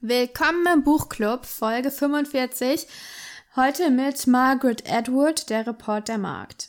Willkommen im Buchclub, Folge 45. Heute mit Margaret Edward, der Reporter Markt.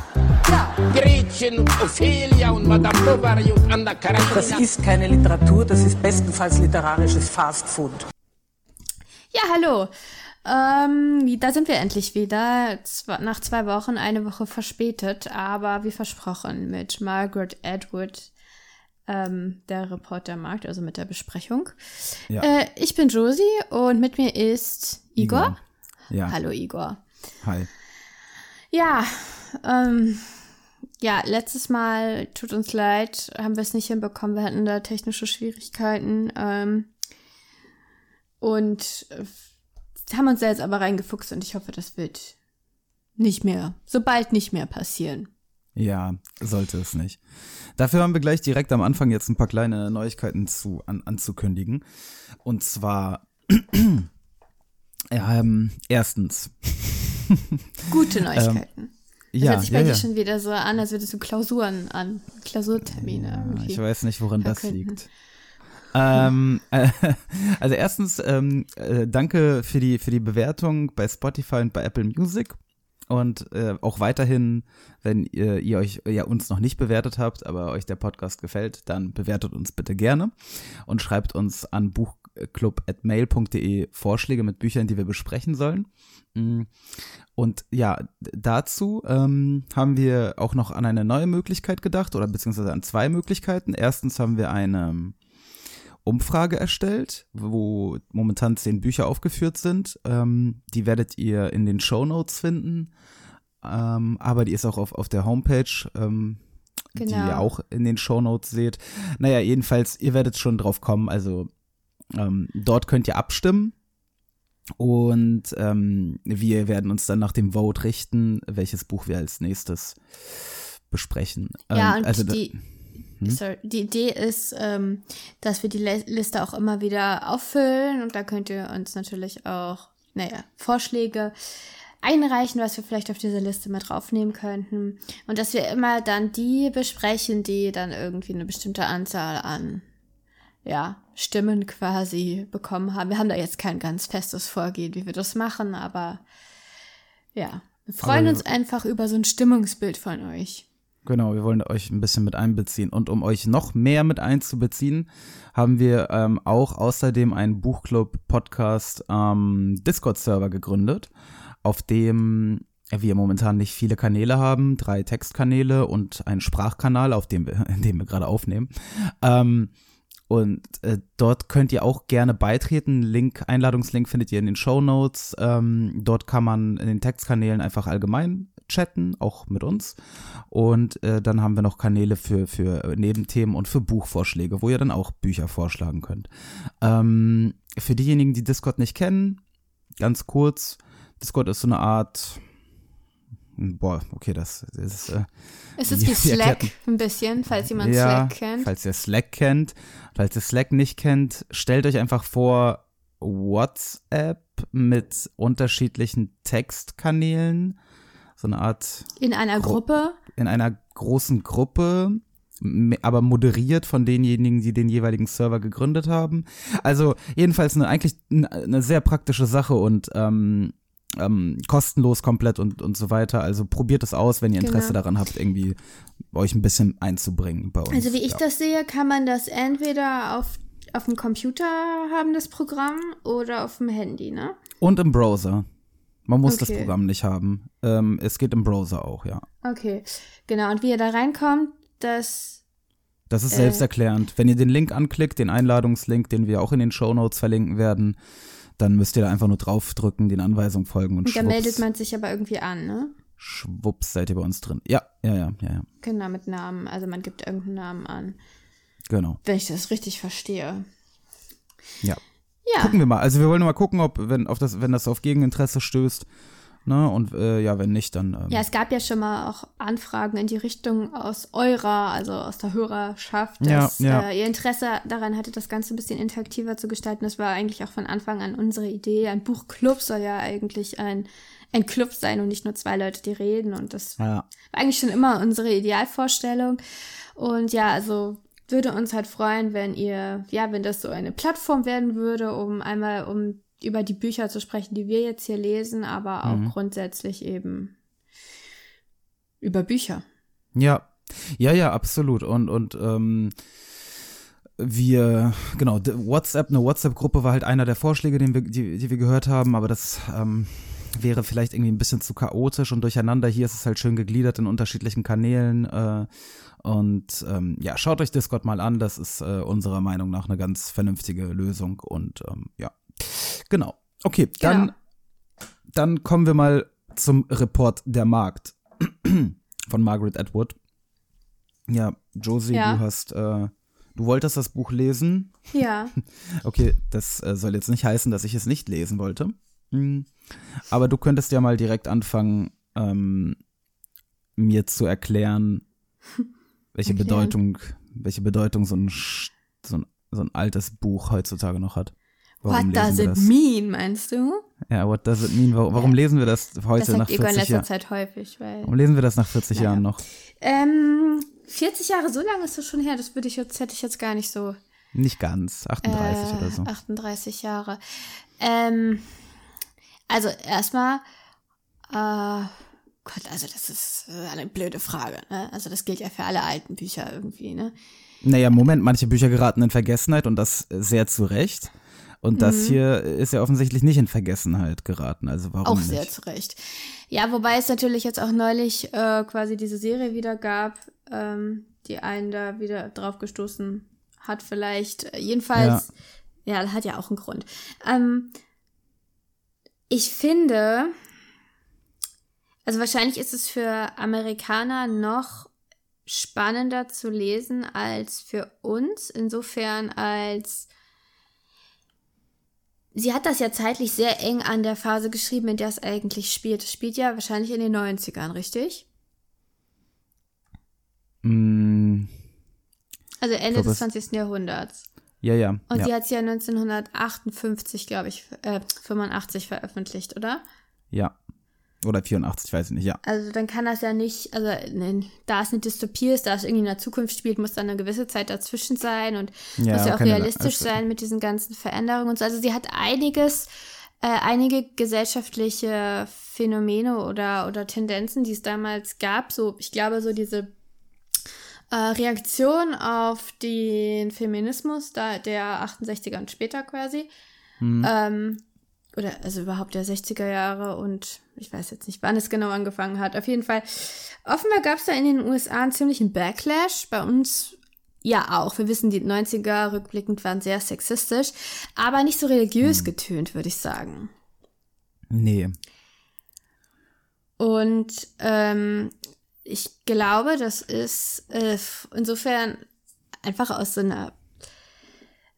Gretchen und Ophelia und Madame Bovary und Anna Karenina. Das ist keine Literatur, das ist bestenfalls literarisches Fastfood. Ja, hallo. Ähm, da sind wir endlich wieder. Nach zwei Wochen, eine Woche verspätet, aber wie versprochen mit Margaret Edward, ähm, der Reporter Markt, also mit der Besprechung. Ja. Äh, ich bin Josie und mit mir ist Igor. Ja. Hallo Igor. Hi. Ja, ähm, ja, letztes Mal, tut uns leid, haben wir es nicht hinbekommen. Wir hatten da technische Schwierigkeiten. Ähm, und äh, haben uns da jetzt aber reingefuchst und ich hoffe, das wird nicht mehr, sobald nicht mehr passieren. Ja, sollte es nicht. Dafür haben wir gleich direkt am Anfang jetzt ein paar kleine Neuigkeiten zu, an, anzukündigen. Und zwar, ähm, erstens. Gute Neuigkeiten. Das ja, hört sich bei ja, dir ja. schon wieder so an, als würdest du Klausuren an, Klausurtermine. Irgendwie ich weiß nicht, woran das verkünden. liegt. ähm, äh, also erstens, ähm, äh, danke für die, für die Bewertung bei Spotify und bei Apple Music. Und äh, auch weiterhin, wenn ihr, ihr euch ja uns noch nicht bewertet habt, aber euch der Podcast gefällt, dann bewertet uns bitte gerne und schreibt uns an buchclub.mail.de Vorschläge mit Büchern, die wir besprechen sollen. Mm. Und ja, dazu ähm, haben wir auch noch an eine neue Möglichkeit gedacht oder beziehungsweise an zwei Möglichkeiten. Erstens haben wir eine ähm, Umfrage erstellt, wo momentan zehn Bücher aufgeführt sind. Ähm, die werdet ihr in den Show Notes finden. Ähm, aber die ist auch auf, auf der Homepage, ähm, die Genau. ihr auch in den Show Notes seht. Naja, jedenfalls, ihr werdet schon drauf kommen. Also ähm, dort könnt ihr abstimmen. Und ähm, wir werden uns dann nach dem Vote richten, welches Buch wir als nächstes besprechen. Ja, ähm, und also die, sorry, die Idee ist, ähm, dass wir die Liste auch immer wieder auffüllen und da könnt ihr uns natürlich auch, naja, Vorschläge einreichen, was wir vielleicht auf diese Liste mit draufnehmen könnten und dass wir immer dann die besprechen, die dann irgendwie eine bestimmte Anzahl an ja, Stimmen quasi bekommen haben. Wir haben da jetzt kein ganz festes Vorgehen, wie wir das machen, aber ja, wir freuen Aber- uns einfach über so ein Stimmungsbild von euch. Genau, wir wollen euch ein bisschen mit einbeziehen. Und um euch noch mehr mit einzubeziehen, haben wir ähm, auch außerdem einen Buchclub-Podcast ähm, Discord-Server gegründet, auf dem wir momentan nicht viele Kanäle haben, drei Textkanäle und einen Sprachkanal, auf dem wir, in dem wir gerade aufnehmen. Ähm, und äh, dort könnt ihr auch gerne beitreten. Link, Einladungslink findet ihr in den Show Notes. Ähm, dort kann man in den Textkanälen einfach allgemein chatten, auch mit uns. Und äh, dann haben wir noch Kanäle für, für Nebenthemen und für Buchvorschläge, wo ihr dann auch Bücher vorschlagen könnt. Ähm, für diejenigen, die Discord nicht kennen, ganz kurz, Discord ist so eine Art, boah, okay, das, das ist, äh, Es ist wie Slack erklärten- ein bisschen, falls jemand ja, Slack kennt. Falls ihr Slack kennt, falls ihr Slack nicht kennt, stellt euch einfach vor WhatsApp mit unterschiedlichen Textkanälen, so eine Art In einer Gru- Gruppe. in einer großen Gruppe, aber moderiert von denjenigen, die den jeweiligen Server gegründet haben. Also jedenfalls eine eigentlich n- eine sehr praktische Sache und ähm, ähm, kostenlos komplett und, und so weiter. Also probiert es aus, wenn ihr Interesse Genau. daran habt, irgendwie euch ein bisschen einzubringen bei uns. Also wie ich ja. das sehe, kann man das entweder auf, auf dem Computer haben, das Programm, oder auf dem Handy, ne? Und im Browser. Man muss das Okay. Programm nicht haben. Ähm, es geht im Browser auch, ja. Okay, genau. Und wie ihr da reinkommt, das Das ist Äh. selbsterklärend. Wenn ihr den Link anklickt, den Einladungslink, den wir auch in den Shownotes verlinken werden, dann müsst ihr da einfach nur draufdrücken, den Anweisungen folgen und da schwupps, meldet man sich aber irgendwie an, ne? schwupps seid ihr bei uns drin. Ja, ja, ja, ja, ja. Genau, mit Namen. Also man gibt irgendeinen Namen an. Genau. Wenn ich das richtig verstehe. Ja. Ja. gucken wir mal. Also wir wollen mal gucken, ob, wenn, auf das, wenn das auf Gegeninteresse stößt. Ne? Und äh, ja, wenn nicht, dann. Ähm, Ja, es gab ja schon mal auch Anfragen in die Richtung aus eurer, also aus der Hörerschaft, Ja, dass ja. Äh, ihr Interesse daran hatte, das Ganze ein bisschen interaktiver zu gestalten. Das war eigentlich auch von Anfang an unsere Idee. Ein Buchclub soll ja eigentlich ein, ein Club sein und nicht nur zwei Leute, die reden. Und das ja. war eigentlich schon immer unsere Idealvorstellung. Und ja, also würde uns halt freuen, wenn ihr, ja, wenn das so eine Plattform werden würde, um einmal um über die Bücher zu sprechen, die wir jetzt hier lesen, aber auch Mhm. grundsätzlich eben über Bücher. Ja, ja, ja, absolut. Und, und ähm, wir, genau, WhatsApp, eine WhatsApp-Gruppe war halt einer der Vorschläge, den wir, die, die wir gehört haben, aber das ähm, wäre vielleicht irgendwie ein bisschen zu chaotisch und durcheinander. Hier ist es halt schön gegliedert in unterschiedlichen Kanälen. Äh, und ähm, ja, schaut euch Discord mal an. Das ist äh, unserer Meinung nach eine ganz vernünftige Lösung. Und ähm, ja, genau. Okay, dann, Genau. dann kommen wir mal zum Report der Markt von Margaret Atwood. Ja, Josie, Ja. du hast, äh, du wolltest das Buch lesen. Ja, Okay, das äh, soll jetzt nicht heißen, dass ich es nicht lesen wollte. Hm. Aber du könntest ja mal direkt anfangen, ähm, mir zu erklären, welche Erklären. Bedeutung, welche Bedeutung so ein, so ein, so ein altes Buch heutzutage noch hat. What does it das? mean, meinst du? Ja, what does it mean? Warum, warum lesen wir das heute das nach sagt Egon in 40 letzter Jahren? Zeit häufig, weil. Warum lesen wir das nach 40 Naja. Jahren noch? Ähm, 40 Jahre, so lange ist das schon her, das würde ich jetzt, hätte ich jetzt gar nicht so. Nicht ganz, 38 äh, oder so. 38 Jahre. Ähm, also erstmal, äh, Gott, also das ist eine blöde Frage, ne? Also das gilt ja für alle alten Bücher irgendwie, ne? Naja, Moment, manche Bücher geraten in Vergessenheit und das sehr zu Recht. Und Mhm. das hier ist ja offensichtlich nicht in Vergessenheit geraten. Also warum Auch nicht? sehr zu Recht. Ja, wobei es natürlich jetzt auch neulich äh, quasi diese Serie wieder gab, ähm, die einen da wieder drauf gestoßen hat, vielleicht. Jedenfalls, ja, hat ja auch einen Grund. Ähm, ich finde, also wahrscheinlich ist es für Amerikaner noch spannender zu lesen als für uns, insofern als sie hat das ja zeitlich sehr eng an der Phase geschrieben, in der es eigentlich spielt. Es spielt ja wahrscheinlich in den 90ern, richtig? Mm, Also Ende glaub, des es- 20. Jahrhunderts. ja, ja. Und ja, die hat es ja 1958, glaube ich, äh, 85 veröffentlicht, oder? ja. Oder 84, weiß ich nicht, ja. Also dann kann das ja nicht, also ne, da es eine Dystopie ist, da es irgendwie in der Zukunft spielt, muss dann eine gewisse Zeit dazwischen sein und Ja, muss ja auch realistisch also- sein mit diesen ganzen Veränderungen und so. Also sie hat einiges, äh, einige gesellschaftliche Phänomene oder, oder Tendenzen, die es damals gab. So, ich glaube, so diese äh, Reaktion auf den Feminismus da, der 68er und später quasi. Hm. Ähm, oder also überhaupt der 60er Jahre und ich weiß jetzt nicht, wann es genau angefangen hat. Auf jeden Fall, offenbar gab es da in den USA einen ziemlichen Backlash. Bei uns ja auch. Wir wissen, die 90er rückblickend waren sehr sexistisch, aber nicht so religiös getönt, würde ich sagen. Nee. Und ähm, ich glaube, das ist äh, insofern einfach aus so einer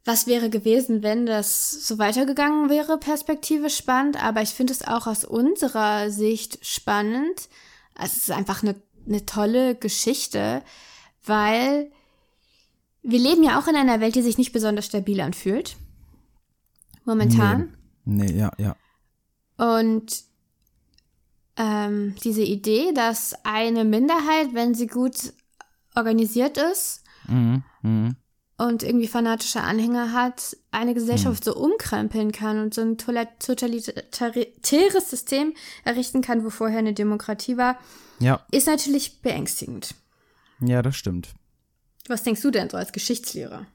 was wäre gewesen, wenn das so weitergegangen wäre, Perspektive spannend, aber ich finde es auch aus unserer Sicht spannend. Es ist einfach eine, eine tolle Geschichte, weil wir leben ja auch in einer Welt, die sich nicht besonders stabil anfühlt. Momentan. Nee, ja, ja. Und ähm, diese Idee, dass eine Minderheit, wenn sie gut organisiert ist Mhm, mhm. Und irgendwie fanatische Anhänger hat, eine Gesellschaft so umkrempeln kann und so ein totalitäres System errichten kann, wo vorher eine Demokratie war, Ja, ist natürlich beängstigend. ja, das stimmt. Was denkst du denn so als Geschichtslehrer?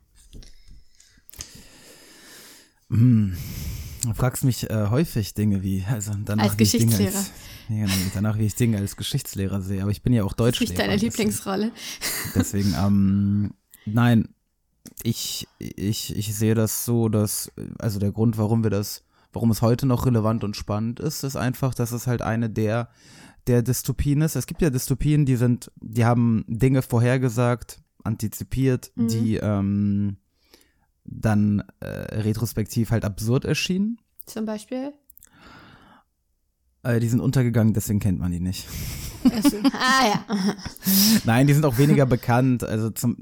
Du fragst mich äh, häufig Dinge wie, also danach Als wie ich Dinge Geschichtslehrer. Als, ja, genau, danach wie ich Dinge als Geschichtslehrer sehe, aber ich bin ja auch Nicht Deutschlehrer. deine deswegen- Lieblingsrolle. Deswegen, ähm, nein, ich, ich, ich sehe das so, dass, also der Grund, warum wir das, warum es heute noch relevant und spannend ist, ist einfach, dass es halt eine der, der Dystopien ist. Es gibt ja Dystopien, die sind, die haben Dinge vorhergesagt, antizipiert, Mhm. die, ähm, dann äh, retrospektiv halt absurd erschienen. Zum Beispiel. Äh, die sind untergegangen, deswegen kennt man die nicht. Ah ja. Nein, die sind auch weniger bekannt. Also zum,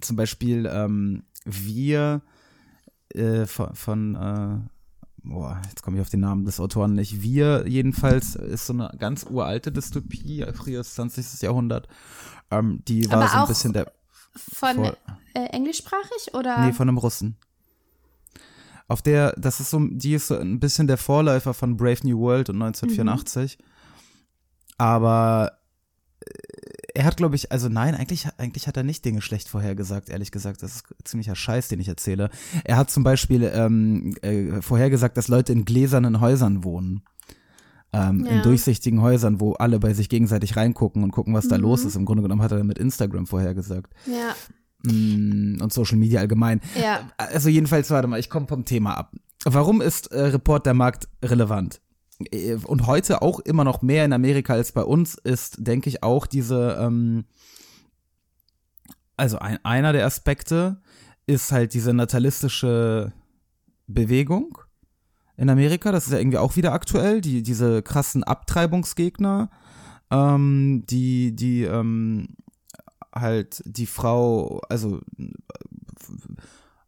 zum Beispiel ähm, wir äh, von, von äh, boah, jetzt komme ich auf den Namen des Autoren nicht. Wir jedenfalls ist so eine ganz uralte Dystopie, frühes 20. Jahrhundert. Ähm, die war Aber so ein bisschen der. Von Vor- äh, englischsprachig oder? Nee, von einem Russen. Auf der, das ist so, die ist so ein bisschen der Vorläufer von Brave New World und 1984. Aber äh, er hat, glaube ich, also nein, eigentlich, eigentlich hat er nicht Dinge schlecht vorhergesagt, ehrlich gesagt. Das ist ziemlicher Scheiß, den ich erzähle. Er hat zum Beispiel ähm, äh, vorhergesagt, dass Leute in gläsernen Häusern wohnen. Ähm, In Ja. durchsichtigen Häusern, wo alle bei sich gegenseitig reingucken und gucken, was da los ist. Im Grunde genommen hat er mit Instagram vorhergesagt. ja, Mm, Und Social Media allgemein. ja. Also jedenfalls, warte mal, ich komme vom Thema ab. Warum ist äh, Report der Markt relevant? Äh, Und heute auch immer noch mehr in Amerika als bei uns ist, denke ich, auch diese, ähm, also ein, einer der Aspekte ist halt diese natalistische Bewegung in Amerika. Das ist ja irgendwie auch wieder aktuell, die, diese krassen Abtreibungsgegner, ähm, die, die, ähm, halt die Frau, also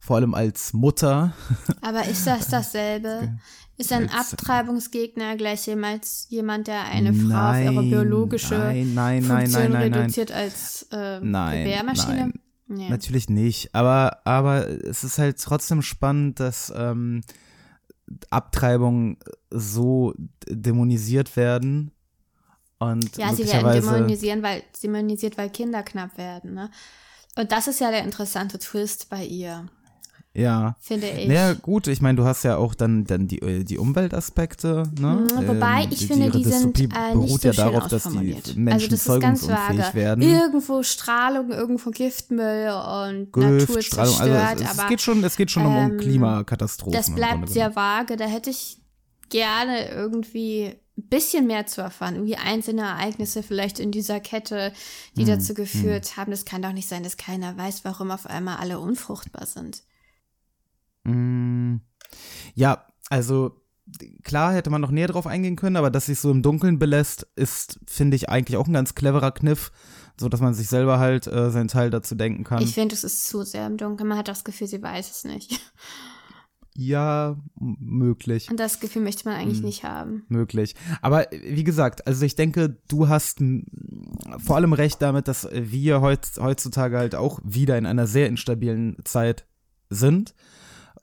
vor allem als Mutter. Aber ist das dasselbe? Ist ein Abtreibungsgegner gleich jemals jemand, der eine Frau auf ihre biologische nein, nein, Funktion reduziert als äh, Nein, Gebärmaschine? Nee. Natürlich nicht, aber, aber es ist halt trotzdem spannend, dass ähm, Abtreibungen so dämonisiert werden. Und Ja, sie werden dämonisieren, weil, dämonisiert, weil Kinder knapp werden. Ne? Und das ist ja der interessante Twist bei ihr, Ja. finde ich. Naja, gut, ich meine, du hast ja auch dann, dann die, äh, die Umweltaspekte, ne? Mhm, Wobei Ähm, ich finde, ihre die sind Dystopie äh, beruht nicht so ja darauf, dass die ausformuliert. Menschen also das ist ganz vage. werden. Irgendwo Strahlung, irgendwo Giftmüll und Gift, Natur Strahlung, zerstört, also es, es aber geht schon, es geht schon um, um ähm, Klimakatastrophen. das bleibt sehr vage. Da hätte ich gerne irgendwie ein bisschen mehr zu erfahren. Irgendwie einzelne Ereignisse vielleicht in dieser Kette, die Hm, dazu geführt haben. Das kann doch nicht sein, dass keiner weiß, warum auf einmal alle unfruchtbar sind. Mm, Ja, also klar hätte man noch näher drauf eingehen können, aber dass sich so im Dunkeln belässt, ist, finde ich, eigentlich auch ein ganz cleverer Kniff, so dass man sich selber halt äh, seinen Teil dazu denken kann. Ich finde, es ist zu sehr im Dunkeln. Man hat das Gefühl, sie weiß es nicht. ja, möglich. Und das Gefühl möchte man eigentlich Hm. nicht haben. möglich. Aber wie gesagt, also ich denke, du hast vor allem recht damit, dass wir heut, heutzutage halt auch wieder in einer sehr instabilen Zeit sind,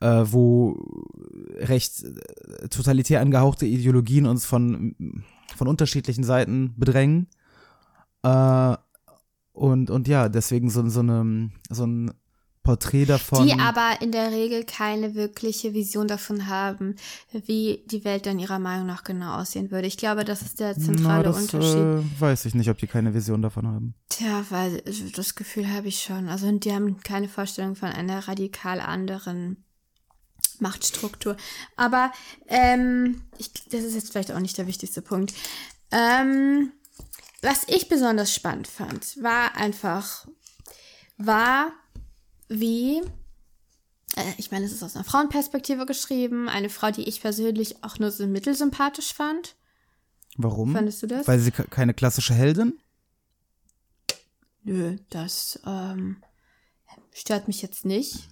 äh, wo recht äh, totalitär angehauchte Ideologien uns von, von unterschiedlichen Seiten bedrängen. Äh, und, und ja, deswegen so, so, eine, so ein Porträt davon. Die aber in der Regel keine wirkliche Vision davon haben, wie die Welt dann ihrer Meinung nach genau aussehen würde. Ich glaube, das ist der zentrale Na, das, Unterschied. Äh, weiß ich nicht, ob die keine Vision davon haben. Tja, weil also das Gefühl habe ich schon. Also die haben keine Vorstellung von einer radikal anderen Machtstruktur. Aber ähm, ich, das ist jetzt vielleicht auch nicht der wichtigste Punkt. Ähm, was ich besonders spannend fand, war einfach, war wie, äh, ich meine, es ist aus einer Frauenperspektive geschrieben, eine Frau, die ich persönlich auch nur so mittelsympathisch fand. Warum? Fandest du das? Weil sie ke- keine klassische Heldin? Nö, das ähm, stört mich jetzt nicht.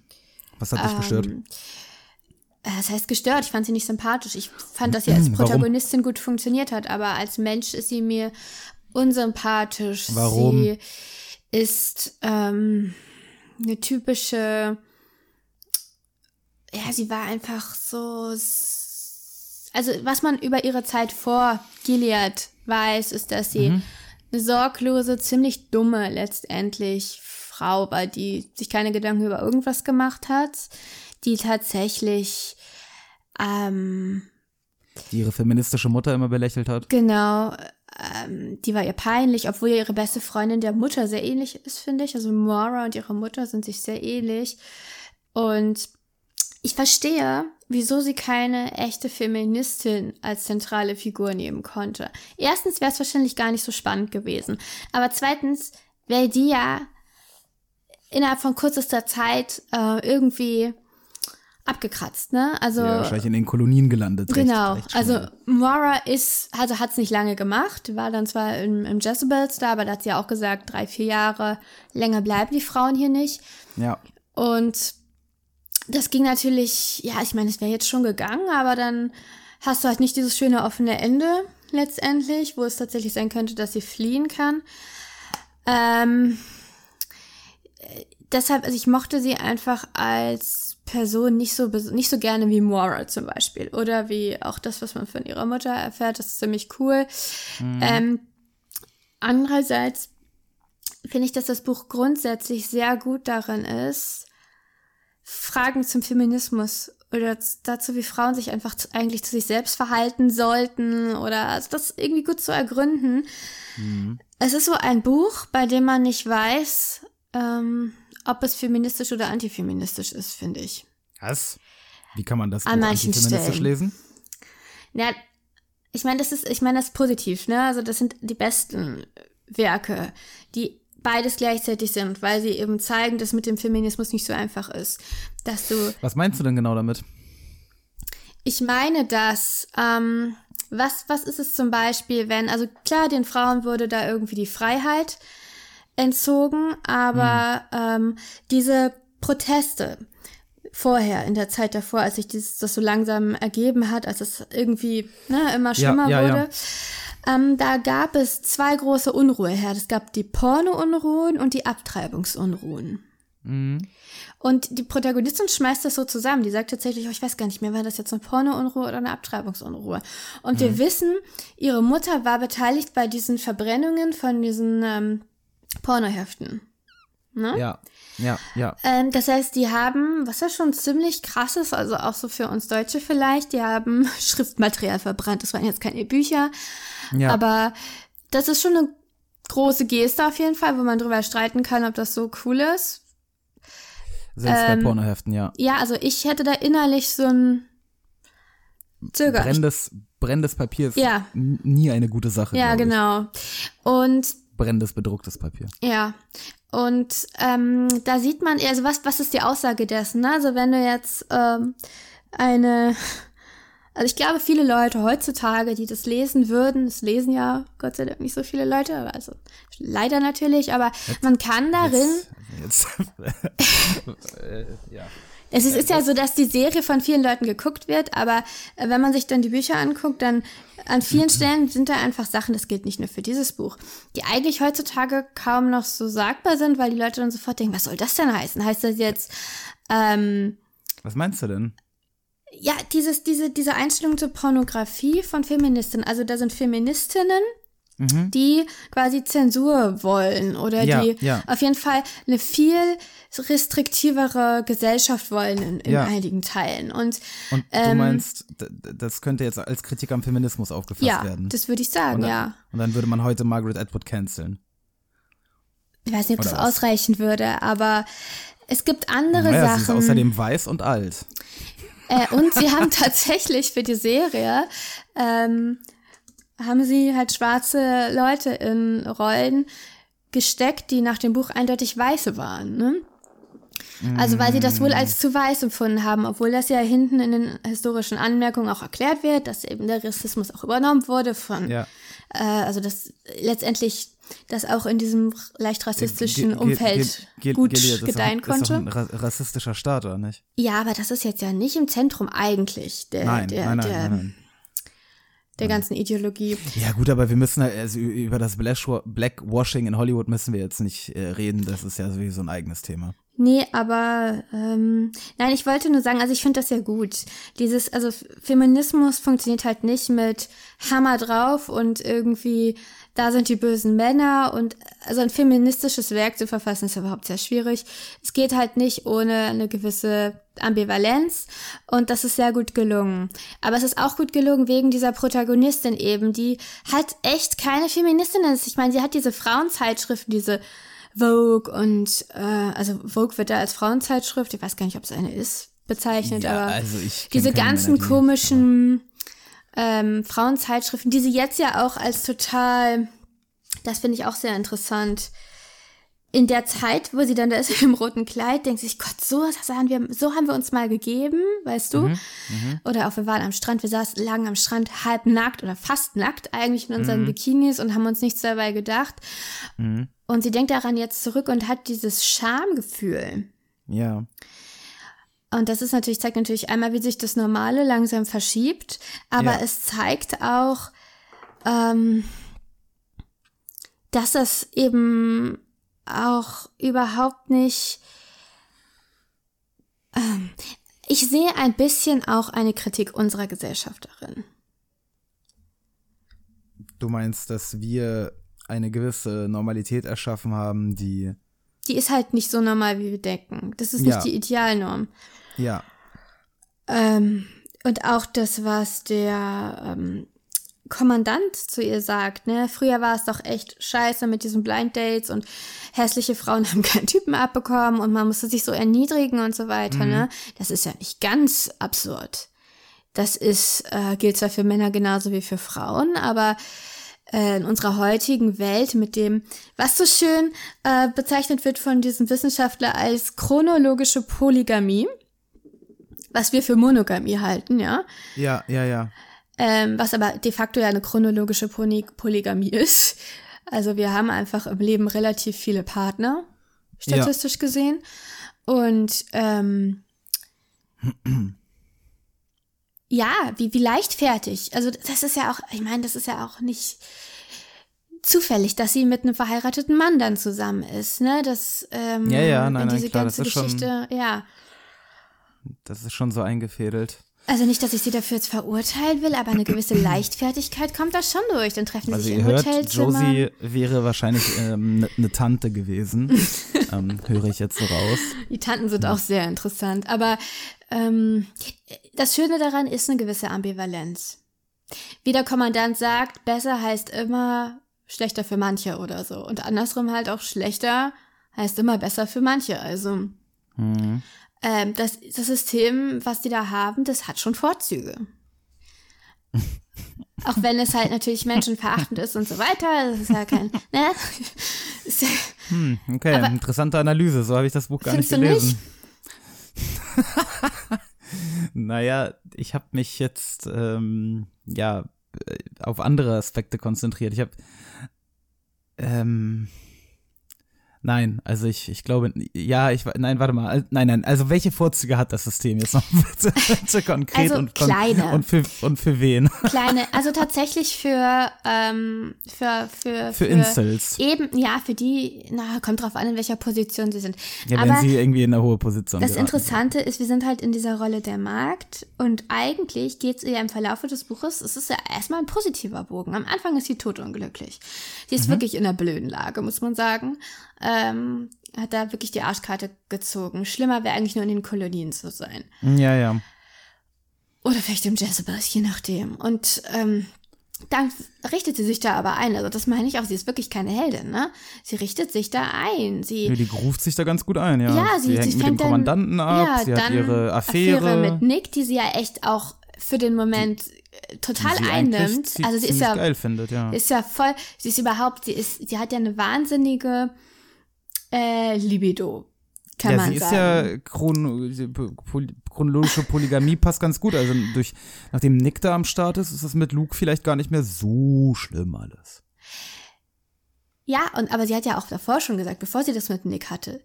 Was hat dich gestört? Ähm, äh, Das heißt gestört, ich fand sie nicht sympathisch. Ich fand, dass sie als Warum? Protagonistin gut funktioniert hat, aber als Mensch ist sie mir unsympathisch. Warum? Sie ist ähm, eine typische, ja, sie war einfach so, also was man über ihre Zeit vor Gilead weiß, ist, dass sie Mhm. eine sorglose, ziemlich dumme letztendlich Frau war, die sich keine Gedanken über irgendwas gemacht hat, die tatsächlich ähm, Die ihre feministische Mutter immer belächelt hat. Genau, ähm, die war ihr peinlich, obwohl ja ihre beste Freundin der Mutter sehr ähnlich ist, finde ich. Also Maura und ihre Mutter sind sich sehr ähnlich. Und ich verstehe, wieso sie keine echte Feministin als zentrale Figur nehmen konnte. Erstens wäre es wahrscheinlich gar nicht so spannend gewesen. Aber zweitens wäre die ja innerhalb von kürzester Zeit äh, irgendwie abgekratzt, ne? Also Ja, wahrscheinlich in den Kolonien gelandet. recht- Genau, recht schnell. also Mora ist, also hat es nicht lange gemacht, war dann zwar im, im Jezebels da, aber da hat sie ja auch gesagt, drei, vier Jahre länger bleiben die Frauen hier nicht. Ja. Und das ging natürlich, ja, ich meine, es wäre jetzt schon gegangen, aber dann hast du halt nicht dieses schöne offene Ende letztendlich, wo es tatsächlich sein könnte, dass sie fliehen kann. Ähm, äh, deshalb, also ich mochte sie einfach als Person nicht so nicht so gerne wie Mora zum Beispiel oder wie auch das, was man von ihrer Mutter erfährt. Das ist ziemlich cool. Ähm, andererseits finde ich, dass das Buch grundsätzlich sehr gut darin ist, Fragen zum Feminismus oder dazu, wie Frauen sich einfach zu, eigentlich zu sich selbst verhalten sollten oder also das irgendwie gut zu ergründen. Es ist so ein Buch, bei dem man nicht weiß, ähm, ob es feministisch oder antifeministisch ist, finde ich. Was? Wie kann man das An Buch manchen antifeministisch Stellen. lesen? Ja, ich meine, das ist, ich meine, das ist positiv, ne? Also das sind die besten Werke, die beides gleichzeitig sind, weil sie eben zeigen, dass mit dem Feminismus nicht so einfach ist. Dass du, Was meinst du denn genau damit? ich meine, dass, ähm, was, was ist es zum Beispiel, wenn, also klar, den Frauen wurde da irgendwie die Freiheit entzogen, aber ähm, diese Proteste vorher, in der Zeit davor, als sich dieses, das so langsam ergeben hat, als es irgendwie ne, immer schlimmer ja, ja. wurde, Ähm, da gab es zwei große Unruheherde. Es gab die Porno-Unruhen und die Abtreibungsunruhen. Und die Protagonistin schmeißt das so zusammen. Die sagt tatsächlich, oh, ich weiß gar nicht mehr, war das jetzt eine Porno-Unruhe oder eine Abtreibungsunruhe. Und wir wissen, ihre Mutter war beteiligt bei diesen Verbrennungen von diesen ähm, Pornoheften. Ne? Ja, ja, ja. Ähm, das heißt, die haben, was ja schon ziemlich krass ist, also auch so für uns Deutsche vielleicht, die haben Schriftmaterial verbrannt. Das waren jetzt keine Bücher, ja. aber das ist schon eine große Geste auf jeden Fall, wo man drüber streiten kann, ob das so cool ist. Selbst ähm, bei Pornoheften, ja. Ja, also ich hätte da innerlich so ein Zögern. Brennendes, brennendes Papier ist Ja. nie eine gute Sache. Ja, genau. Und Brennendes, bedrucktes Papier. Ja, und ähm, da sieht man, also was, was ist die Aussage dessen? Ne? Also wenn du jetzt ähm, eine, also ich glaube, viele Leute heutzutage, die das lesen würden, das lesen ja Gott sei Dank nicht so viele Leute, aber also leider natürlich, aber man kann darin, Jetzt, äh, ja. Es ist, ist ja so, dass die Serie von vielen Leuten geguckt wird, aber äh, wenn man sich dann die Bücher anguckt, dann an vielen Stellen sind da einfach Sachen, das gilt nicht nur für dieses Buch, die eigentlich heutzutage kaum noch so sagbar sind, weil die Leute dann sofort denken, was soll das denn heißen? Heißt das jetzt, ähm, Was meinst du denn? ja, dieses, diese, diese Einstellung zur Pornografie von Feministinnen, also da sind Feministinnen, die quasi Zensur wollen oder Ja, die ja. auf jeden Fall eine viel restriktivere Gesellschaft wollen in, in Ja. einigen Teilen. Und Und du Ähm, meinst, das könnte jetzt als Kritik am Feminismus aufgefasst ja, werden. das würde ich sagen, und dann, ja. Und dann würde man heute Margaret Atwood canceln. Ich weiß nicht, ob Oder das was? ausreichen würde, aber es gibt andere Naja, sie ist Sachen. außerdem weiß und alt. Äh, und sie haben tatsächlich für die Serie, ähm, haben sie halt schwarze Leute in Rollen gesteckt, die nach dem Buch eindeutig weiße waren. Ne? Also weil sie das wohl als zu weiß empfunden haben, obwohl das ja hinten in den historischen Anmerkungen auch erklärt wird, dass eben der Rassismus auch übernommen wurde von, Ja. äh, also dass letztendlich das auch in diesem leicht rassistischen Ge- Umfeld ge- ge- gut gedeihen Ist konnte. ein ra rassistischer Staat, oder nicht? Ja, aber das ist jetzt ja nicht im Zentrum eigentlich der, Nein, der, nein, nein, der, nein, nein. Der ganzen Ideologie. Ja gut, aber wir müssen halt- also über das Blackwa- Blackwashing in Hollywood müssen wir jetzt nicht äh, reden. Das ist ja sowieso ein eigenes Thema. Nee, aber ähm, nein, ich wollte nur sagen, also ich finde das ja gut. Dieses, also Feminismus funktioniert halt nicht mit Hammer drauf und irgendwie da sind die bösen Männer und also ein feministisches Werk zu verfassen ist überhaupt sehr schwierig. Es geht halt nicht ohne eine gewisse Ambivalenz und das ist sehr gut gelungen. Aber es ist auch gut gelungen wegen dieser Protagonistin eben, die halt echt keine Feministin ist. Ich meine, sie hat diese Frauenzeitschriften, diese Vogue und äh, also Vogue wird da als Frauenzeitschrift, ich weiß gar nicht, ob es eine ist, bezeichnet, Ja, aber also diese ganzen komischen ähm, Frauenzeitschriften, die sie jetzt ja auch als total, das finde ich auch sehr interessant, in der Zeit, wo sie dann da ist im roten Kleid, denkt sich, Gott, so haben wir, so haben wir uns mal gegeben, weißt du? Mhm, Oder auch wir waren am Strand, wir saßen lagen am Strand halb nackt oder fast nackt eigentlich in unseren Bikinis und haben uns nichts dabei gedacht. Mhm. Und sie denkt daran jetzt zurück und hat dieses Schamgefühl. Ja. Und das ist natürlich, zeigt natürlich einmal, wie sich das Normale langsam verschiebt, aber Ja. es zeigt auch, ähm, dass das eben auch überhaupt nicht. Ähm, ich sehe ein bisschen auch eine Kritik unserer Gesellschaft darin. Du meinst, dass wir eine gewisse Normalität erschaffen haben, die. Die ist halt nicht so normal, wie wir denken. Das ist nicht Ja. die Idealnorm. Ja. Ähm, und auch das, was der ähm, Kommandant zu ihr sagt, ne? Früher war es doch echt scheiße mit diesen Blind Dates und hässliche Frauen haben keinen Typen abbekommen und man musste sich so erniedrigen und so weiter, ne? Das ist ja nicht ganz absurd. Das ist, äh, gilt zwar für Männer genauso wie für Frauen, aber in unserer heutigen Welt mit dem, was so schön äh, bezeichnet wird von diesem Wissenschaftler als chronologische Polygamie, was wir für Monogamie halten, ja, Ja, ja, ja. ähm, was aber de facto ja eine chronologische Poly Polygamie ist. Also wir haben einfach im Leben relativ viele Partner, statistisch gesehen. Und ähm, ja, wie, wie leichtfertig. Also das ist ja auch, ich meine, das ist ja auch nicht zufällig, dass sie mit einem verheirateten Mann dann zusammen ist, ne? Das ähm, Ja, ja, nein, in nein, diese klar, das ganze ist schon- Geschichte, ja. Das ist schon so eingefädelt. Also nicht, dass ich sie dafür jetzt verurteilen will, aber eine gewisse Leichtfertigkeit kommt da schon durch. Dann treffen sie Also sich ihr im hört, Hotelzimmer. Josie wäre wahrscheinlich eine ähm, ne- ne Tante gewesen. ähm, höre ich jetzt so raus. Die Tanten sind auch sehr interessant. Aber ähm, das Schöne daran ist eine gewisse Ambivalenz. Wie der Kommandant sagt, besser heißt immer schlechter für manche oder so. Und andersrum halt auch schlechter heißt immer besser für manche. Also Mhm. ähm, das, das System, was die da haben, das hat schon Vorzüge. Auch wenn es halt natürlich menschenverachtend ist und so weiter. Das ist ja kein, ne? Hm, okay, Aber- interessante Analyse. So habe ich das Buch gar nicht du gelesen. naja, ich habe mich jetzt ähm, ja äh, auf andere Aspekte konzentriert. Ich habe ähm, Nein, also ich, ich glaube, ja, ich, nein, warte mal, nein, nein, also welche Vorzüge hat das System jetzt noch bitte, bitte konkret Also und, kleine. und für, und für wen? kleine, also tatsächlich für, ähm, für, für, Für Incels. Eben, ja, für die, na, kommt drauf an, in welcher Position sie sind. Ja, Aber wenn sie irgendwie in eine hohe Position das geraten. Interessante ist, wir sind halt in dieser Rolle der Markt und eigentlich geht es ihr im Verlauf des Buches, es ist ja erstmal ein positiver Bogen. Am Anfang ist sie totunglücklich. Sie Mhm. ist wirklich in einer blöden Lage, muss man sagen. Ähm, hat da wirklich die Arschkarte gezogen. Schlimmer wäre eigentlich nur in den Kolonien zu sein. Ja, ja. Oder vielleicht im Jezebel, je nachdem. Und ähm, dann richtet sie sich da aber ein. Also das meine ich auch, sie ist wirklich keine Heldin, ne? Sie richtet sich da ein. Sie, Ja, die ruft sich da ganz gut ein, ja. ja, sie, hängt sie mit dem fängt dann, Kommandanten ab, ja, sie hat ihre Affäre. mit Nick, die sie ja echt auch für den Moment äh, total die sie einnimmt. Also sie ist ja, findet, ja. ist ja voll, sie ist überhaupt, sie ist, sie hat ja eine wahnsinnige äh, Libido, kann ja, man sie ist sagen. ja chron poly chronologische Polygamie passt ganz gut. Also durch, nachdem Nick da am Start ist, ist es mit Luke vielleicht gar nicht mehr so schlimm alles. Ja, und aber sie hat ja auch davor schon gesagt, bevor sie das mit Nick hatte,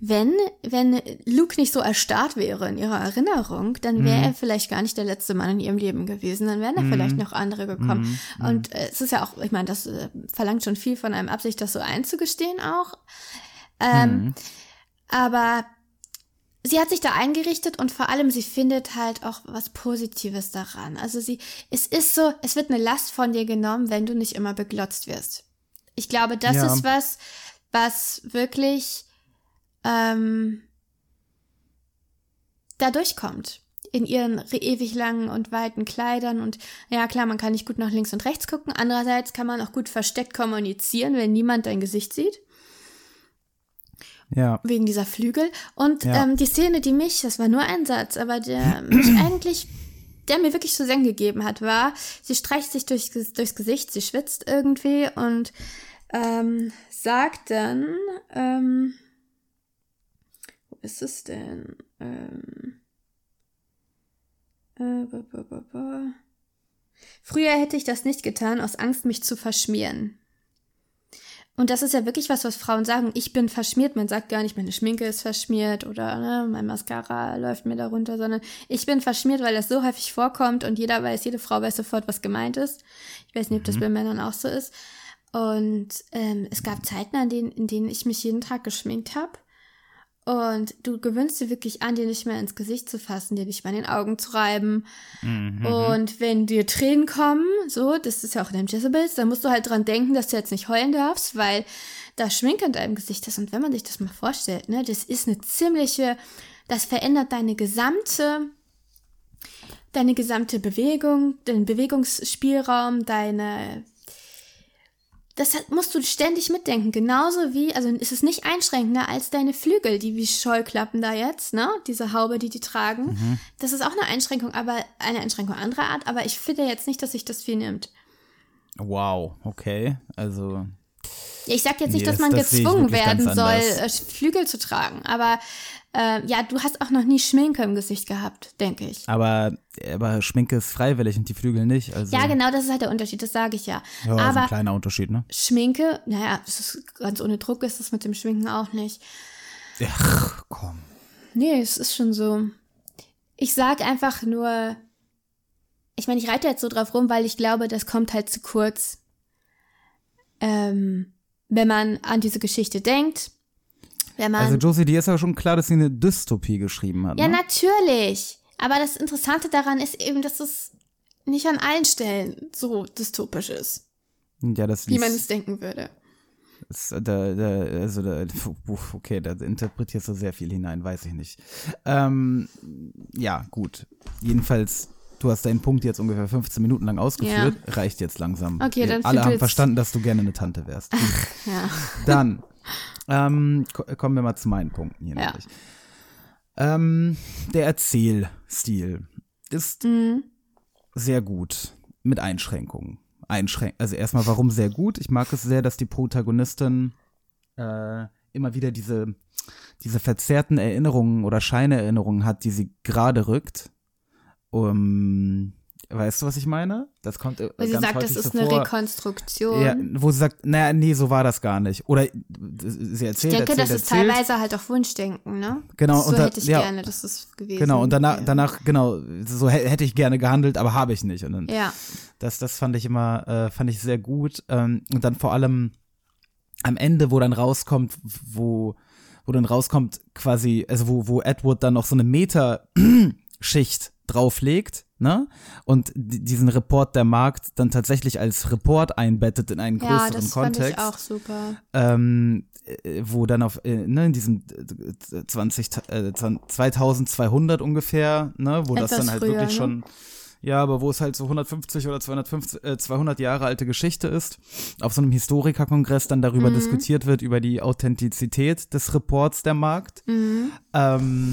wenn, wenn Luke nicht so erstarrt wäre in ihrer Erinnerung, dann wäre er vielleicht gar nicht der letzte Mann in ihrem Leben gewesen, dann wären da vielleicht noch andere gekommen. Und äh, es ist ja auch, ich meine, das äh, verlangt schon viel von einem ab, sich das so einzugestehen auch. Ähm, Aber sie hat sich da eingerichtet und vor allem sie findet halt auch was Positives daran. Also sie, es ist so, es wird eine Last von dir genommen, wenn du nicht immer beglotzt wirst. Ich glaube, das Ja. ist was, was wirklich ähm, da durchkommt. In ihren re- ewig langen und weiten Kleidern und ja klar, man kann nicht gut nach links und rechts gucken. Andererseits kann man auch gut versteckt kommunizieren, wenn niemand dein Gesicht sieht Ja. wegen dieser Flügel. Und Ja. ähm, die Szene, die mich, das war nur ein Satz, aber der mich eigentlich, der mir wirklich zu Zen gegeben hat, war, sie streicht sich durchs, durchs Gesicht, sie schwitzt irgendwie und ähm, sagt dann, ähm, wo ist es denn? Ähm, äh, ba, ba, ba. Früher hätte ich das nicht getan, aus Angst, mich zu verschmieren. Und das ist ja wirklich was, was Frauen sagen. Ich bin verschmiert. Man sagt gar nicht, meine Schminke ist verschmiert oder ne, mein Mascara läuft mir darunter, sondern ich bin verschmiert, weil das so häufig vorkommt und jeder weiß, jede Frau weiß sofort, was gemeint ist. Ich weiß nicht, ob das bei Männern auch so ist. Und ähm, es gab Zeiten, an denen, in denen ich mich jeden Tag geschminkt habe. Und du gewöhnst dir wirklich an, dir nicht mehr ins Gesicht zu fassen, dir nicht mehr in den Augen zu reiben. Und wenn dir Tränen kommen, so, das ist ja auch in deinem Jezebels, dann musst du halt dran denken, dass du jetzt nicht heulen darfst, weil da Schminke in deinem Gesicht ist. Und wenn man sich das mal vorstellt, ne, das ist eine ziemliche, das verändert deine gesamte, deine gesamte Bewegung, den Bewegungsspielraum, deine das musst du ständig mitdenken. Genauso wie, also ist es nicht einschränkender als deine Flügel, die wie Scheuklappen da jetzt, ne? Diese Haube, die die tragen. Das ist auch eine Einschränkung, aber eine Einschränkung anderer Art. Aber ich finde jetzt nicht, dass sich das viel nimmt. Wow, okay. Also, Ich sag jetzt nicht, Nee, dass das- man das gezwungen werden soll, anders. äh, Flügel zu tragen. Aber äh, ja, du hast auch noch nie Schminke im Gesicht gehabt, denke ich. aber, aber Schminke ist freiwillig und die Flügel nicht. Also, Ja, genau, das ist halt der Unterschied, das sage ich ja. Ja, ist aber ein kleiner Unterschied, ne? Schminke, naja, ist ganz ohne Druck ist es mit dem Schminken auch nicht. Ach, komm. Nee, es ist schon so. Ich sag einfach nur, ich meine, ich reite jetzt so drauf rum, weil ich glaube, das kommt halt zu kurz. Ähm, wenn man an diese Geschichte denkt, wenn man. Also, Josie, dir ist ja schon klar, dass sie eine Dystopie geschrieben hat. ja, ne? natürlich. Aber das Interessante daran ist eben, dass es nicht an allen Stellen so dystopisch ist, ja, das wie man es denken würde. Ist, da, da, also da, okay, da interpretierst du sehr viel hinein, weiß ich nicht. Ähm, ja, gut. Jedenfalls, du hast deinen Punkt jetzt ungefähr 15 Minuten lang ausgeführt. Reicht jetzt langsam. Okay, dann Alle haben verstanden, dass du gerne eine Tante wärst. Gut. Ja. Dann ähm, ko kommen wir mal zu meinen Punkten hier. Ja. Nämlich. Ähm, der Erzählstil ist Mhm. sehr gut mit Einschränkungen. Einschränk also erstmal, warum sehr gut? Ich mag es sehr, dass die Protagonistin äh, immer wieder diese, diese verzerrten Erinnerungen oder Scheinerinnerungen hat, die sie gerade rückt. Um, weißt du, was ich meine? Das kommt äh, Weil sie sagt, das ist so eine. Rekonstruktion. Ja, wo sie sagt, naja, nee, so war das gar nicht. Oder äh, sie erzählt, ich denke, erzählt, das ist erzählt. teilweise halt auch Wunschdenken, ne? Genau, So und da- hätte ich ja. gerne, dass es gewesen Genau, und danach, wäre. danach, genau, so hä- hätte ich gerne gehandelt, aber habe ich nicht. Und dann, Ja, das, das fand ich immer, äh, fand ich sehr gut. Ähm, und dann vor allem am Ende, wo dann rauskommt, wo, wo dann rauskommt, quasi, also wo, wo Edward dann noch so eine Meterschicht drauflegt, ne? Und di- diesen Report der Markt dann tatsächlich als Report einbettet in einen ja größeren das fand Kontext. ich auch super. ähm, äh, wo dann auf, äh, ne, in diesem äh, 20, äh, 2200 ungefähr, ne, wo das Etwas dann halt früher, wirklich ne? schon, ja, aber wo es halt so 150 oder 250, äh, 200 Jahre alte Geschichte ist, auf so einem Historikerkongress dann darüber Mhm. diskutiert wird, über die Authentizität des Reports der Markt. Mhm. Ähm,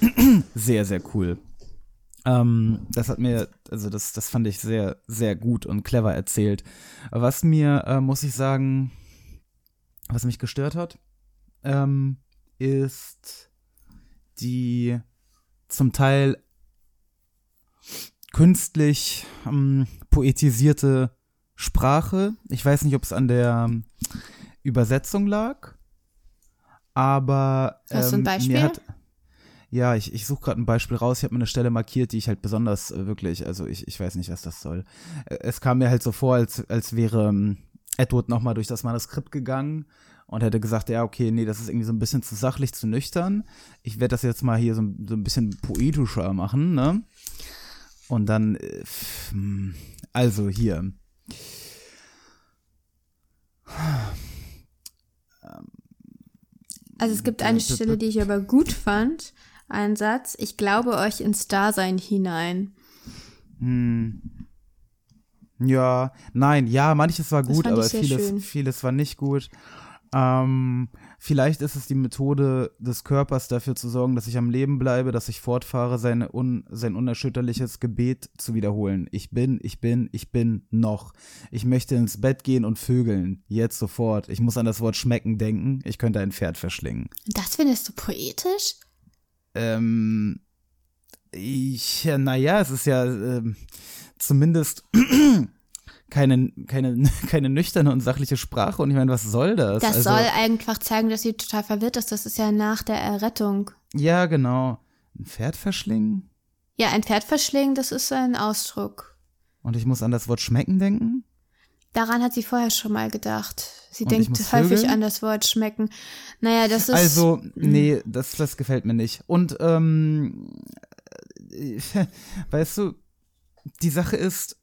sehr, sehr cool. Ähm, das hat mir, also das, das fand ich sehr, sehr gut und clever erzählt. Was mir, äh, muss ich sagen, was mich gestört hat, ähm, ist die zum Teil künstlich ähm, poetisierte Sprache. Ich weiß nicht, ob es an der ähm, Übersetzung lag, aber Hast du ein ähm, Beispiel? Ja, ich, ich suche gerade ein Beispiel raus. Ich habe mir eine Stelle markiert, die ich halt besonders äh, wirklich, also ich, ich weiß nicht, was das soll. Äh, Es kam mir halt so vor, als, als wäre ähm, Edward nochmal durch das Manuskript gegangen und hätte gesagt, ja, okay, nee, das ist irgendwie so ein bisschen zu sachlich, zu nüchtern. Ich werde das jetzt mal hier so, ein- so ein bisschen poetischer machen, ne? Und dann, äh, hm, also hier. Also es gibt eine Stelle, die ich aber gut fand. Ein Satz, ich glaube euch ins Dasein hinein. Hm. Ja, nein, ja, manches war gut, aber vieles, schön. vieles war nicht gut. Ähm, vielleicht ist es die Methode des Körpers dafür zu sorgen, dass ich am Leben bleibe, dass ich fortfahre, seine un, sein unerschütterliches Gebet zu wiederholen. Ich bin, ich bin, ich bin noch. Ich möchte ins Bett gehen und vögeln. Jetzt sofort. Ich muss an das Wort schmecken denken. Ich könnte ein Pferd verschlingen. Das findest du poetisch? Ähm, ich, naja, es ist ja ähm, zumindest keine, keine, keine nüchterne und sachliche Sprache. Und ich meine, was soll das? Das Also- soll einfach zeigen, dass sie total verwirrt ist. Das ist ja nach der Errettung. Ja, genau. Ein Pferd verschlingen? Ja, ein Pferd verschlingen, das ist ein Ausdruck. Und ich muss an das Wort schmecken denken? Daran hat sie vorher schon mal gedacht. Sie Und denkt häufig an das Wort schmecken. Naja, das ist. Also, nee, das, das gefällt mir nicht. Und, ähm, äh, weißt du, die Sache ist,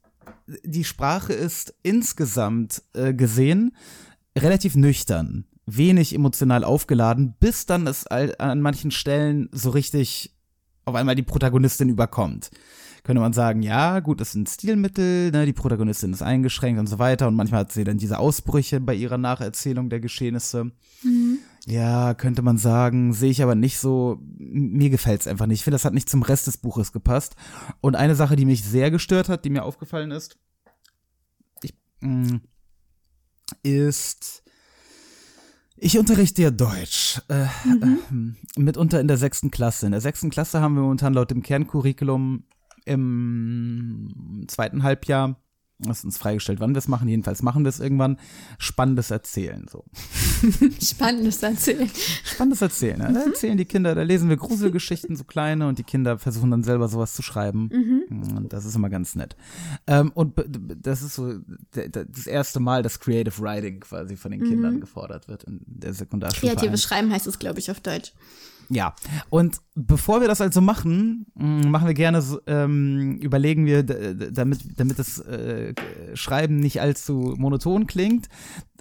die Sprache ist insgesamt äh, gesehen relativ nüchtern, wenig emotional aufgeladen, bis dann es an manchen Stellen so richtig auf einmal die Protagonistin überkommt. Könnte man sagen, ja, gut, das sind Stilmittel, ne, die Protagonistin ist eingeschränkt und so weiter und manchmal hat sie dann diese Ausbrüche bei ihrer Nacherzählung der Geschehnisse. Ja, könnte man sagen, sehe ich aber nicht so. Mir gefällt's einfach nicht. Ich finde, das hat nicht zum Rest des Buches gepasst. Und eine Sache, die mich sehr gestört hat, die mir aufgefallen ist, ich, mh, ist, ich unterrichte ja Deutsch. Äh, äh, mitunter in der sechsten Klasse. In der sechsten Klasse haben wir momentan laut dem Kerncurriculum im zweiten Halbjahr, das ist uns freigestellt, wann wir es machen, jedenfalls machen wir es irgendwann, spannendes Erzählen. So. Spannendes erzählen. Spannendes Erzählen. Ne? Da erzählen die Kinder, da lesen wir Gruselgeschichten, so kleine, und die Kinder versuchen dann selber sowas zu schreiben. Und das ist immer ganz nett. Ähm, und das ist so das erste Mal, dass Creative Writing quasi von den Kindern gefordert wird in der Sekundarstufe. Kreatives. Schreiben heißt es, glaube ich, auf Deutsch. Ja, und bevor wir das also machen, mh, machen wir gerne, ähm, überlegen wir, damit, damit das äh, Schreiben nicht allzu monoton klingt,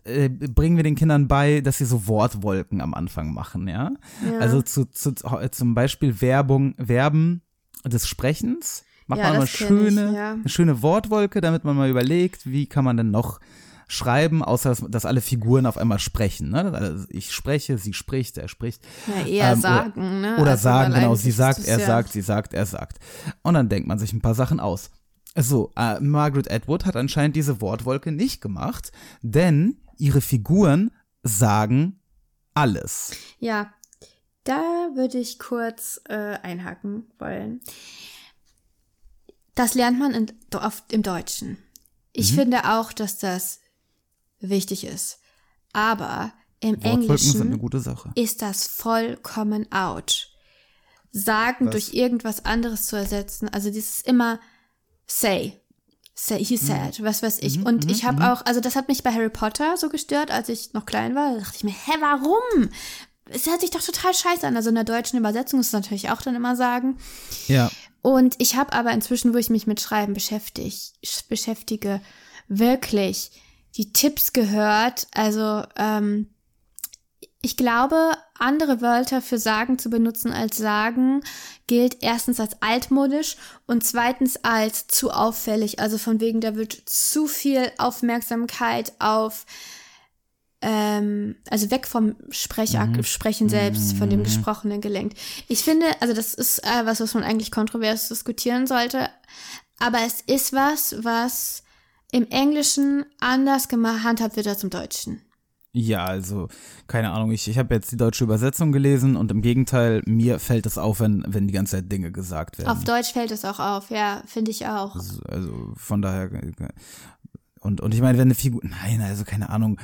äh, bringen wir den Kindern bei, dass sie so Wortwolken am Anfang machen, ja. Ja. Also zu, zu, zum Beispiel Werbung, Verben des Sprechens. Macht Ja, man mal kenn ich, schöne, ja. eine schöne Wortwolke, damit man mal überlegt, wie kann man denn noch schreiben, außer dass, dass alle Figuren auf einmal sprechen. Ne? Also ich spreche, sie spricht, er spricht. Ja, eher Ähm, sagen, ne? Oder Also, sagen, genau, sie sagt, er ja- sagt, sie sagt, er sagt. Und dann denkt man sich ein paar Sachen aus. So, äh, Margaret Atwood hat anscheinend diese Wortwolke nicht gemacht, denn ihre Figuren sagen alles. Ja, da würde ich kurz äh, einhaken wollen. Das lernt man in, oft im Deutschen. Ich finde auch, dass das wichtig ist. Aber im Englischen ist das vollkommen out. Sagen Was? durch irgendwas anderes zu ersetzen, also dieses immer say. Say, Mhm. he said, was weiß ich. Und ich habe auch, also das hat mich bei Harry Potter so gestört, als ich noch klein war. Da dachte ich mir, hä, warum? Es hört sich doch total scheiße an. Also in der deutschen Übersetzung ist es natürlich auch dann immer sagen. Ja. Und ich habe aber inzwischen, wo ich mich mit Schreiben beschäftig, beschäftige, wirklich die Tipps gehört. Also ähm, ich glaube, andere Wörter für sagen zu benutzen als sagen gilt erstens als altmodisch und zweitens als zu auffällig. Also von wegen, da wird zu viel Aufmerksamkeit auf ähm, also weg vom Sprechakt, Sprechen selbst, von dem Gesprochenen gelenkt. Ich finde, also das ist äh, was, was man eigentlich kontrovers diskutieren sollte, aber es ist was, was im Englischen anders gehandhabt wird als im Deutschen. Ja, also, keine Ahnung, ich, ich habe jetzt die deutsche Übersetzung gelesen und im Gegenteil, mir fällt es auf, wenn, wenn die ganze Zeit Dinge gesagt werden. Auf Deutsch fällt es auch auf, ja, finde ich auch. Also, also von daher. Und, und ich meine, wenn eine Figur. Nein, also keine Ahnung.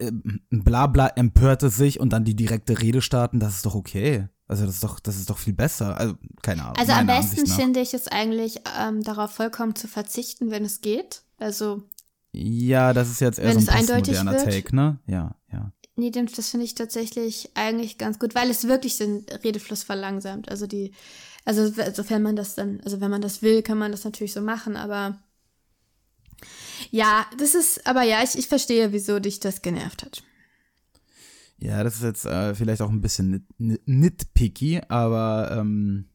äh, Blabla empörte sich und dann die direkte Rede starten, das ist doch okay. Also das ist doch, das ist doch viel besser. Also, keine Ahnung. Also am besten finde ich es eigentlich, ähm, darauf vollkommen zu verzichten, wenn es geht. Also, Ja, das ist jetzt eher so ein postmoderner wird. Take, ne? Ja, ja. nee, das finde ich tatsächlich eigentlich ganz gut, weil es wirklich den Redefluss verlangsamt. Also die, also sofern man das dann, also wenn man das will, kann man das natürlich so machen, aber ja, das ist, aber ja, ich, ich verstehe, wieso dich das genervt hat. Ja, das ist jetzt äh, vielleicht auch ein bisschen nit, nitpicky, aber ähm,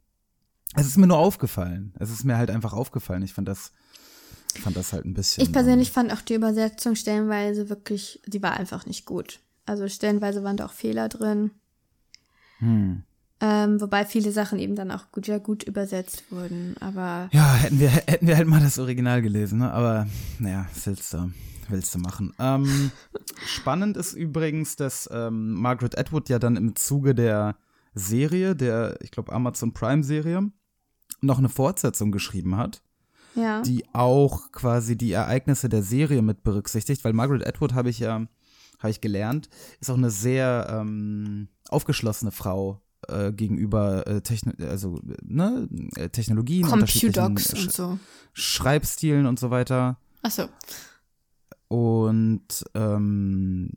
es ist mir nur aufgefallen. Es ist mir halt einfach aufgefallen. Ich fand das, fand das halt ein bisschen. Ich persönlich fand auch die Übersetzung stellenweise wirklich, die war einfach nicht gut. Also stellenweise waren da auch Fehler drin. Hm. Ähm, wobei viele Sachen eben dann auch gut, ja, gut übersetzt wurden. Aber Ja, hätten wir, hätten wir halt mal das Original gelesen, ne? Aber naja, willst du, willst du machen. Ähm, spannend ist übrigens, dass ähm, Margaret Atwood ja dann im Zuge der Serie, der, ich glaube, Amazon Prime-Serie, noch eine Fortsetzung geschrieben hat, ja. die auch quasi die Ereignisse der Serie mit berücksichtigt, weil Margaret Atwood habe ich ja, habe ich gelernt, ist auch eine sehr ähm, aufgeschlossene Frau äh, gegenüber äh, Techno also, ne, äh, Technologien, unterschiedlichen Compudocs Sch und so. Schreibstilen und so weiter. Achso. Und ähm,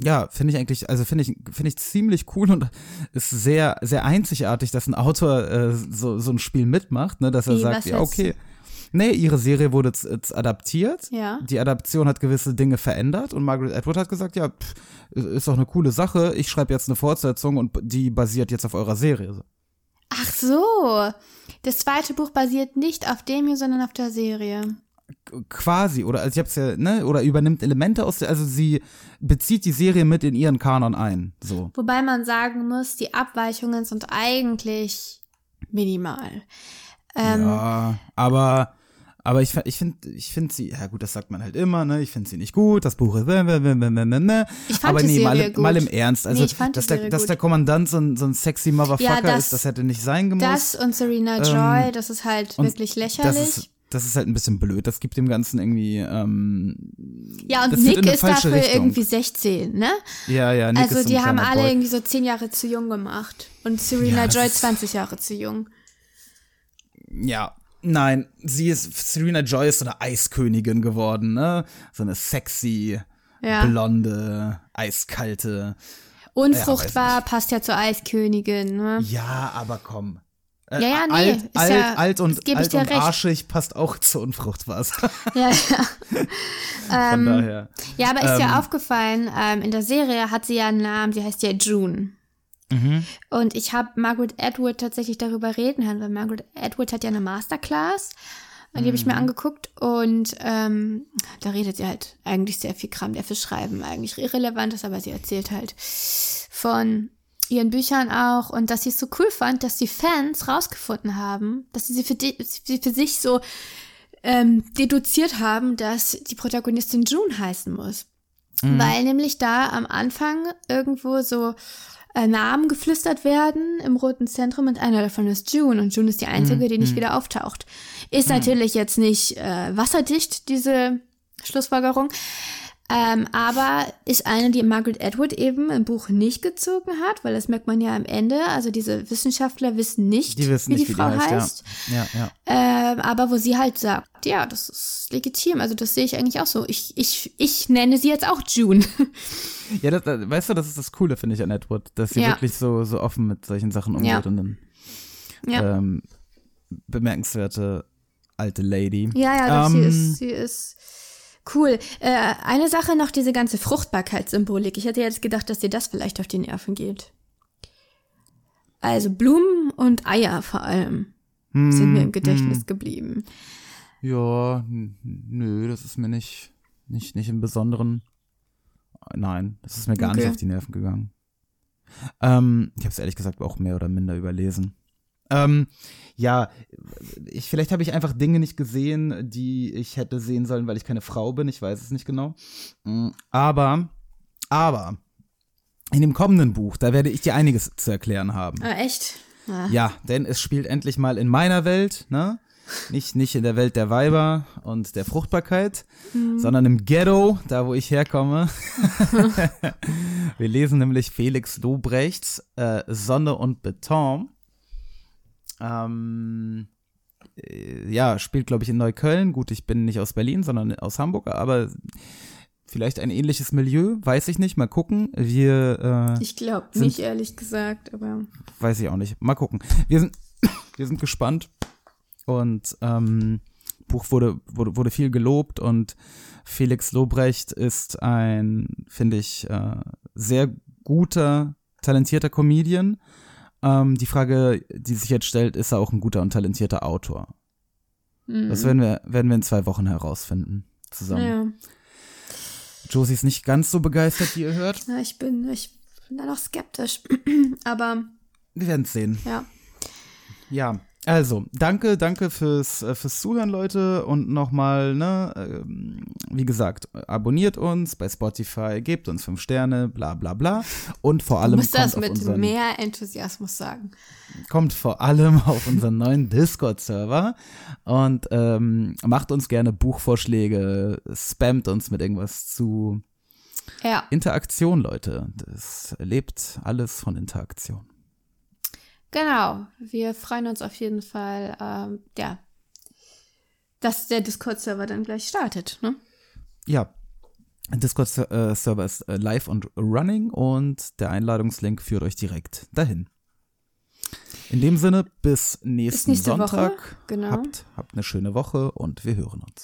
ja, finde ich eigentlich, also finde ich, finde ich ziemlich cool und ist sehr, sehr einzigartig, dass ein Autor äh, so, so ein Spiel mitmacht, ne, dass er Wie, sagt, ja, okay. Nee, ihre Serie wurde jetzt, jetzt adaptiert. Ja. Die Adaption hat gewisse Dinge verändert und Margaret Atwood hat gesagt, ja, pff, ist doch eine coole Sache. Ich schreibe jetzt eine Fortsetzung und die basiert jetzt auf eurer Serie. Ach so. Das zweite Buch basiert nicht auf dem hier, sondern auf der Serie. Quasi oder also ich hab's ja ne oder übernimmt Elemente aus der also sie bezieht die Serie mit in ihren Kanon ein so Wobei man sagen muss, die Abweichungen sind eigentlich minimal. Ähm, ja aber aber ich ich finde ich finde sie ja gut das sagt man halt immer ne ich finde sie nicht gut das Buch ist ne Ich fand aber nee mal, mal im Ernst also Nee, dass der dass der Kommandant so ein, so ein sexy Motherfucker Ja, das- ist das hätte nicht sein gemusst Das und Serena Joy, das ist halt Ähm, wirklich lächerlich. das ist das ist halt ein bisschen blöd das gibt dem ganzen irgendwie ähm, ja, und Nick ist dafür Richtung. irgendwie 16, ne? ja ja Nick also ist die haben alle Boy. irgendwie so 10 Jahre zu jung gemacht. Und Serena Ja, Joy ist- 20 Jahre zu jung. Ja, nein, sie ist, Serena Joy ist so eine Eiskönigin geworden, ne? So eine sexy, Ja. blonde, eiskalte. Unfruchtbar passt ja zur Eiskönigin, ne? Ja, aber komm. Äh, Ja, ja, nee, alt, alt, ja- alt und, alt dir und arschig passt auch zu unfruchtbar. Ja, ja. Von daher. Ja, aber ist Ähm. dir aufgefallen, ähm, in der Serie hat sie ja einen Namen, sie heißt ja June. Mhm. Und ich habe Margaret Atwood tatsächlich darüber reden hören, weil Margaret Atwood hat ja eine Masterclass. Und die habe ich mir Mhm. angeguckt und ähm, da redet sie halt eigentlich sehr viel Kram, der für Schreiben eigentlich irrelevant ist, aber sie erzählt halt von ihren Büchern auch und dass sie es so cool fand, dass die Fans rausgefunden haben, dass sie sie für, die, sie für sich so ähm, deduziert haben, dass die Protagonistin June heißen muss. Weil nämlich da am Anfang irgendwo so äh, Namen geflüstert werden im Roten Zentrum und einer davon ist June und June ist die einzige, die nicht wieder auftaucht. Ist natürlich jetzt nicht äh, wasserdicht, diese Schlussfolgerung. Ähm, aber ist eine, die Margaret Atwood eben im Buch nicht gezogen hat, weil das merkt man ja am Ende. Also diese Wissenschaftler wissen nicht, Die wissen wie nicht, die wie die Frau heißt, ja. heißt. Ja, ja. Ähm, aber wo sie halt sagt, ja, das ist legitim. Also das sehe ich eigentlich auch so. Ich, ich, ich nenne sie jetzt auch June. Ja, das, das, weißt du, das ist das Coole, finde ich, an Edward, dass sie Ja. wirklich so, so offen mit solchen Sachen umgeht Ja. und dann ja. ähm, bemerkenswerte alte Lady. ja, ja, doch, sie Ähm, ist, sie ist cool. Äh, eine Sache noch, diese ganze Fruchtbarkeitssymbolik. Ich hätte jetzt gedacht, dass dir das vielleicht auf die Nerven geht. Also Blumen und Eier vor allem hm, sind mir im Gedächtnis geblieben. Ja, nö, das ist mir nicht, nicht, nicht im Besonderen. Nein, das ist mir gar nicht Okay. auf die Nerven gegangen. Ähm, ich habe es ehrlich gesagt auch mehr oder minder überlesen. Ähm, ja, ich, vielleicht habe ich einfach Dinge nicht gesehen, die ich hätte sehen sollen, weil ich keine Frau bin. Ich weiß es nicht genau. Mm, Aber, aber, in dem kommenden Buch, da werde ich dir einiges zu erklären haben. Ah, echt? Ah. Ja, denn es spielt endlich mal in meiner Welt, ne? Nicht, nicht in der Welt der Weiber und der Fruchtbarkeit, sondern im Ghetto, da wo ich herkomme. Wir lesen nämlich Felix Lobrechts äh, Sonne und Beton. Ähm, äh, ja, spielt, glaube ich, in Neukölln. Gut, ich bin nicht aus Berlin, sondern aus Hamburg, aber vielleicht ein ähnliches Milieu, weiß ich nicht. Mal gucken. Wir äh, Ich glaube nicht, ehrlich gesagt, aber. weiß ich auch nicht. Mal gucken. Wir sind, wir sind gespannt. Und ähm, Buch wurde, wurde, wurde viel gelobt und Felix Lobrecht ist ein, finde ich, äh, sehr guter, talentierter Comedian. Ähm, die Frage, die sich jetzt stellt, ist er auch ein guter und talentierter Autor? Das werden wir, werden wir in zwei Wochen herausfinden. Zusammen. Ja. Josie ist nicht ganz so begeistert, wie ihr hört. Na, ich bin, ich bin da noch skeptisch. Aber Wir werden es sehen. ja. Ja, also, danke, danke fürs, äh, fürs Zuhören, Leute. Und nochmal, ne, ähm, wie gesagt, abonniert uns bei Spotify, gebt uns fünf Sterne, bla bla bla. Und vor Du allem musst das mit mehr Enthusiasmus sagen. kommt vor allem auf unseren neuen Discord-Server und ähm, macht uns gerne Buchvorschläge, spammt uns mit irgendwas zu. Ja. Interaktion, Leute. Das lebt alles von Interaktion. Genau, wir freuen uns auf jeden Fall, ähm, ja, dass der Discord-Server dann gleich startet. Ne? Ja, Discord-Server ist äh, live und running und der Einladungslink führt euch direkt dahin. In dem Sinne, bis nächsten nächste Woche, Sonntag. genau. Habt, habt eine schöne Woche und wir hören uns.